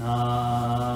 Ah.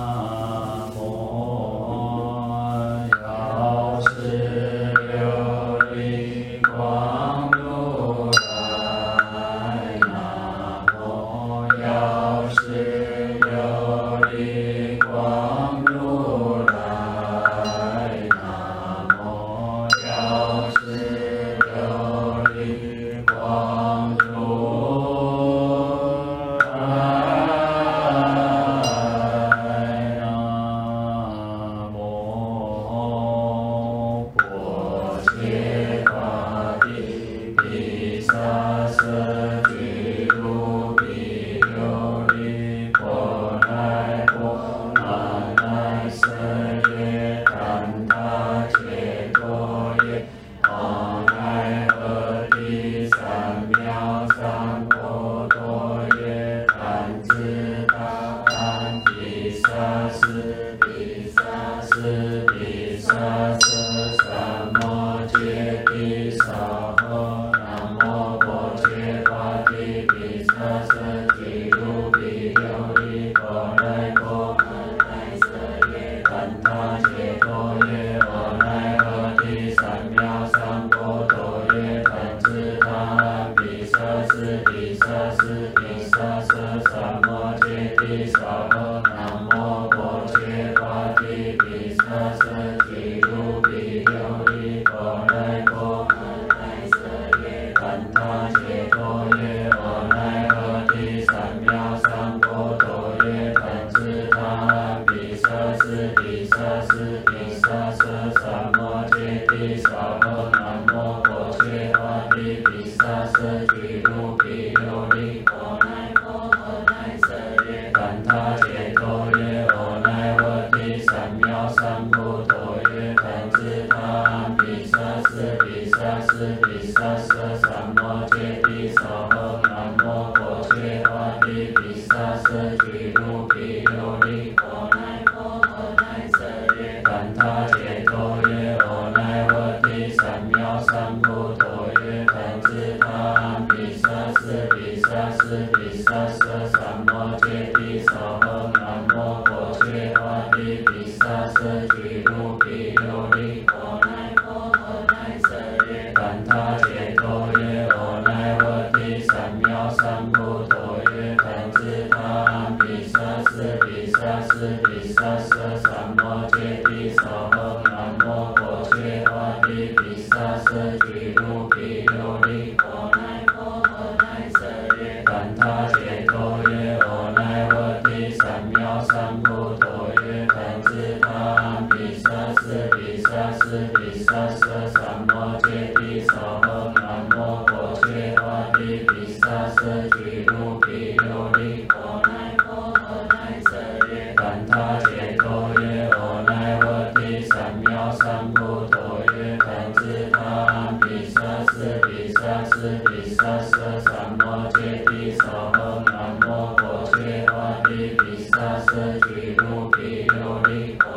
Dodi, Dodi, Dodi,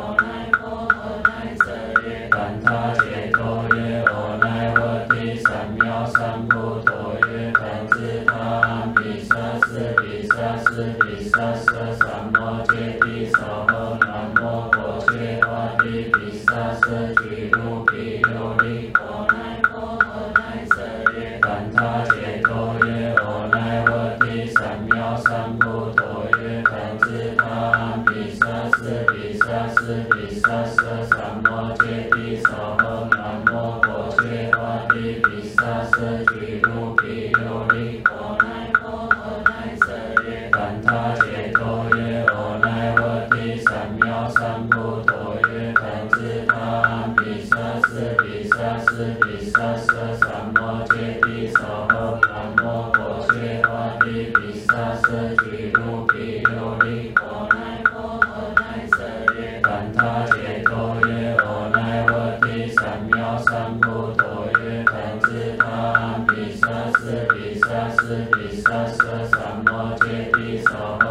का का भ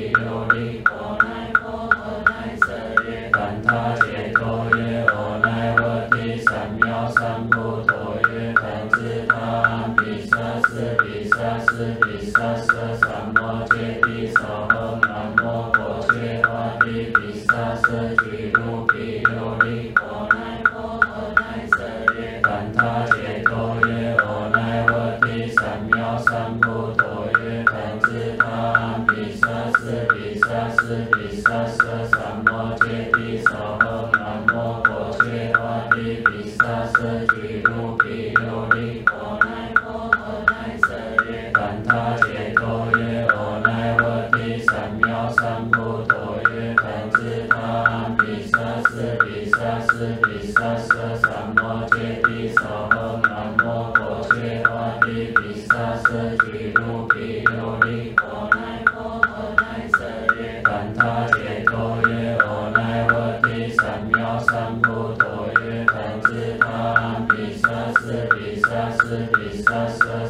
Lordy, Lordy, Lordy.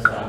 สัสสะสัม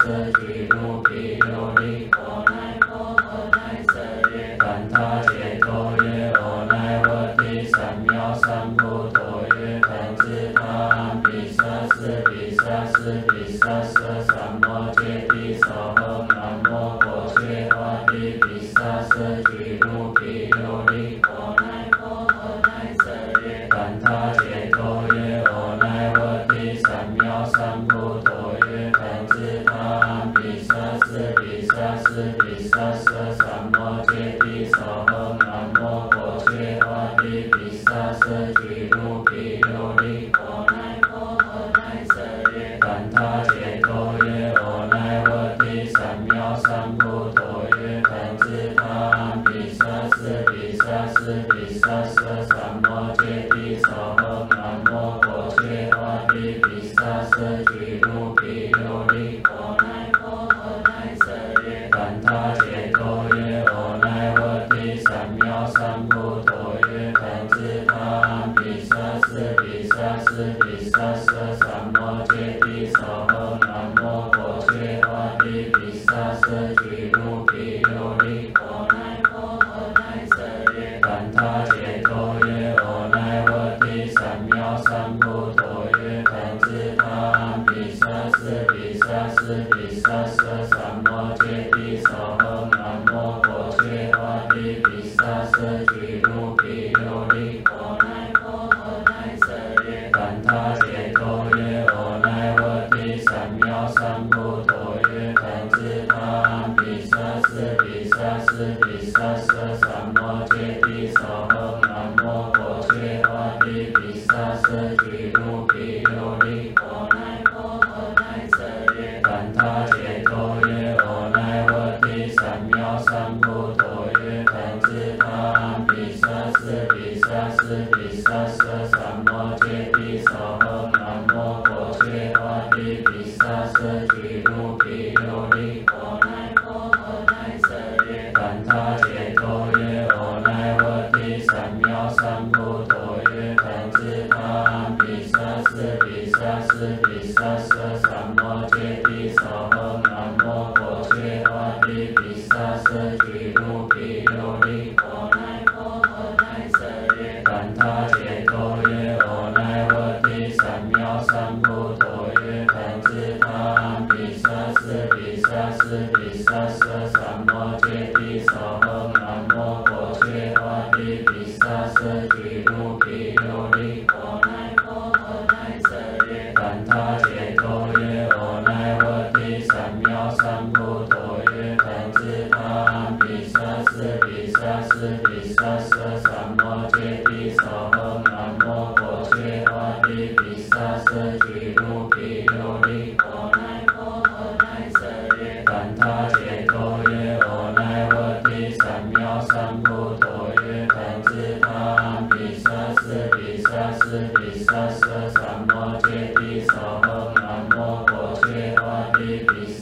I'm sorry. Sassa, Sassa, Sassa,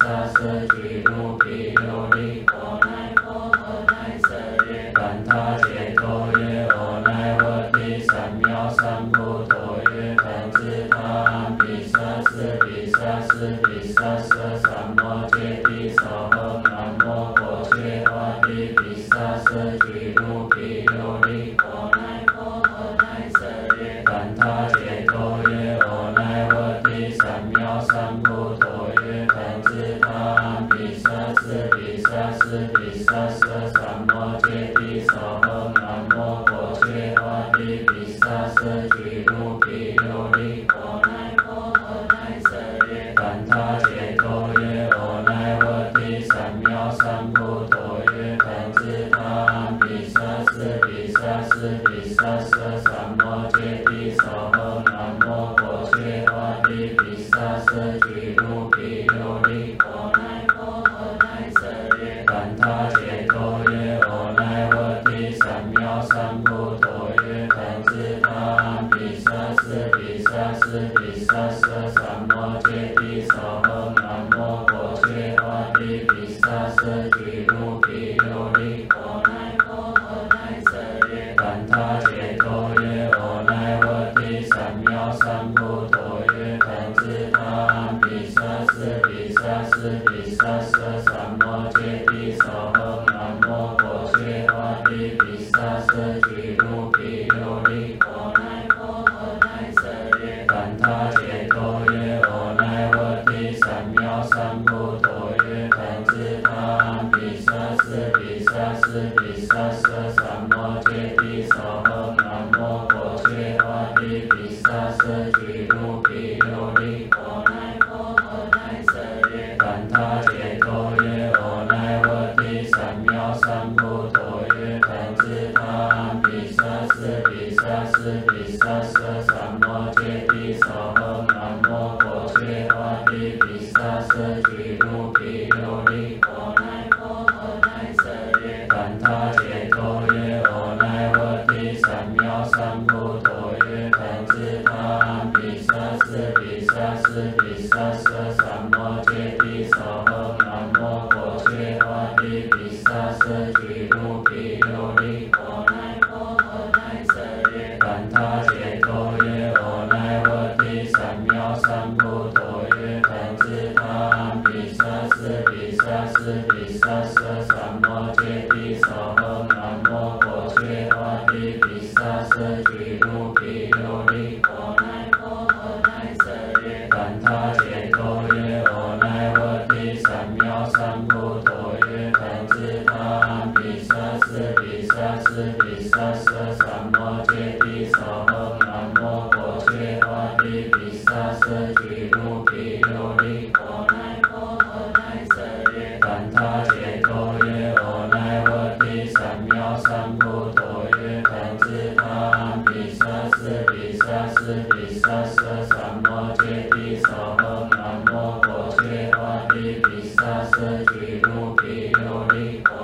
सा Sadeva 三世的三世，三摩地的三摩。We do, we dear, oh, dear.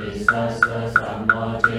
re so so samo ji